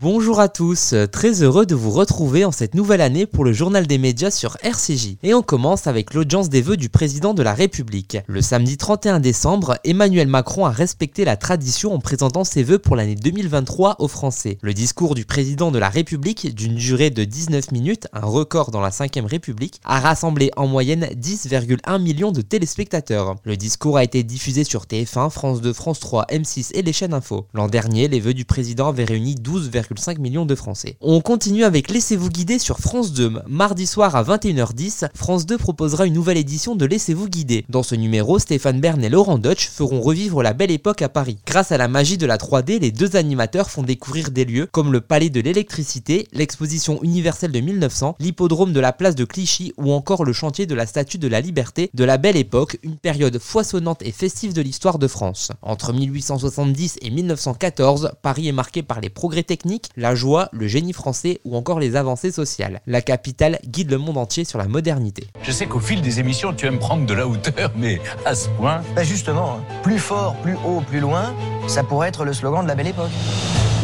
Bonjour à tous, très heureux de vous retrouver en cette nouvelle année pour le journal des médias sur RCJ. Et on commence avec l'audience des vœux du président de la République. Le samedi 31 décembre, Emmanuel Macron a respecté la tradition en présentant ses vœux pour l'année 2023 aux Français. Le discours du président de la République, d'une durée de 19 minutes, un record dans la 5ème République, a rassemblé en moyenne 10,1 millions de téléspectateurs. Le discours a été diffusé sur TF1, France 2, France 3, M6 et les chaînes info. L'an dernier, les vœux du président avaient réuni 12, 5 millions de Français. On continue avec Laissez-vous guider sur France 2. Mardi soir à 21h10, France 2 proposera une nouvelle édition de Laissez-vous guider. Dans ce numéro, Stéphane Bern et Laurent Deutsch feront revivre la belle époque à Paris. Grâce à la magie de la 3D, les deux animateurs font découvrir des lieux comme le Palais de l'électricité, l'exposition universelle de 1900, l'hippodrome de la place de Clichy ou encore le chantier de la Statue de la Liberté de la Belle Époque, une période foisonnante et festive de l'histoire de France. Entre 1870 et 1914, Paris est marqué par les progrès techniques la joie, le génie français ou encore les avancées sociales. La capitale guide le monde entier sur la modernité. Je sais qu'au fil des émissions, tu aimes prendre de la hauteur, mais à ce point. Bah justement, hein. plus fort, plus haut, plus loin, ça pourrait être le slogan de la belle époque.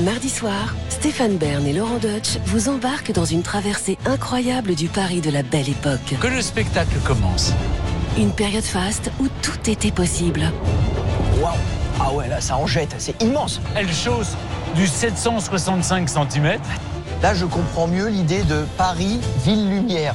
Mardi soir, Stéphane Bern et Laurent Deutsch vous embarquent dans une traversée incroyable du Paris de la belle époque. Que le spectacle commence. Une période faste où tout était possible. Waouh Ah ouais, là, ça en jette, c'est immense. Elle chose du 765 cm. Là, je comprends mieux l'idée de Paris, ville lumière.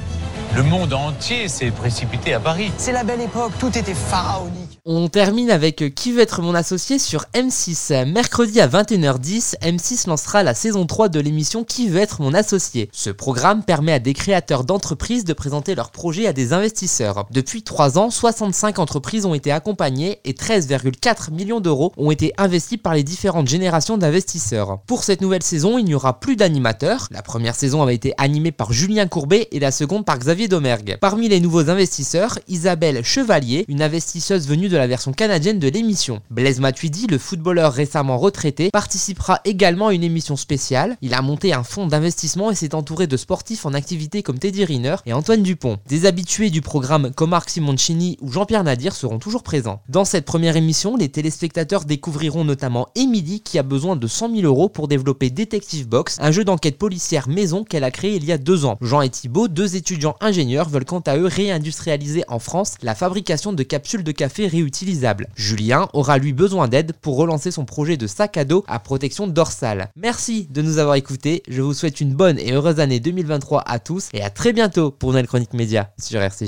Le monde entier s'est précipité à Paris. C'est la belle époque, tout était pharaonique. On termine avec Qui veut être mon associé sur M6. Mercredi à 21h10, M6 lancera la saison 3 de l'émission Qui veut être mon associé. Ce programme permet à des créateurs d'entreprises de présenter leurs projets à des investisseurs. Depuis 3 ans, 65 entreprises ont été accompagnées et 13,4 millions d'euros ont été investis par les différentes générations d'investisseurs. Pour cette nouvelle saison, il n'y aura plus d'animateurs. La première saison avait été animée par Julien Courbet et la seconde par Xavier Domergue. Parmi les nouveaux investisseurs, Isabelle Chevalier, une investisseuse venue de la version canadienne de l'émission. Blaise Matuidi, le footballeur récemment retraité, participera également à une émission spéciale. Il a monté un fonds d'investissement et s'est entouré de sportifs en activité comme Teddy Riner et Antoine Dupont. Des habitués du programme comme Marc Simoncini ou Jean-Pierre Nadir seront toujours présents. Dans cette première émission, les téléspectateurs découvriront notamment Emily qui a besoin de 100 000 euros pour développer Detective Box, un jeu d'enquête policière maison qu'elle a créé il y a deux ans. Jean et Thibault, deux étudiants ingénieurs, veulent quant à eux réindustrialiser en France la fabrication de capsules de café réutilisables. Julien aura lui besoin d'aide pour relancer son projet de sac à dos à protection dorsale. Merci de nous avoir écoutés, je vous souhaite une bonne et heureuse année 2023 à tous et à très bientôt pour nouvelle chronique média sur RCJ.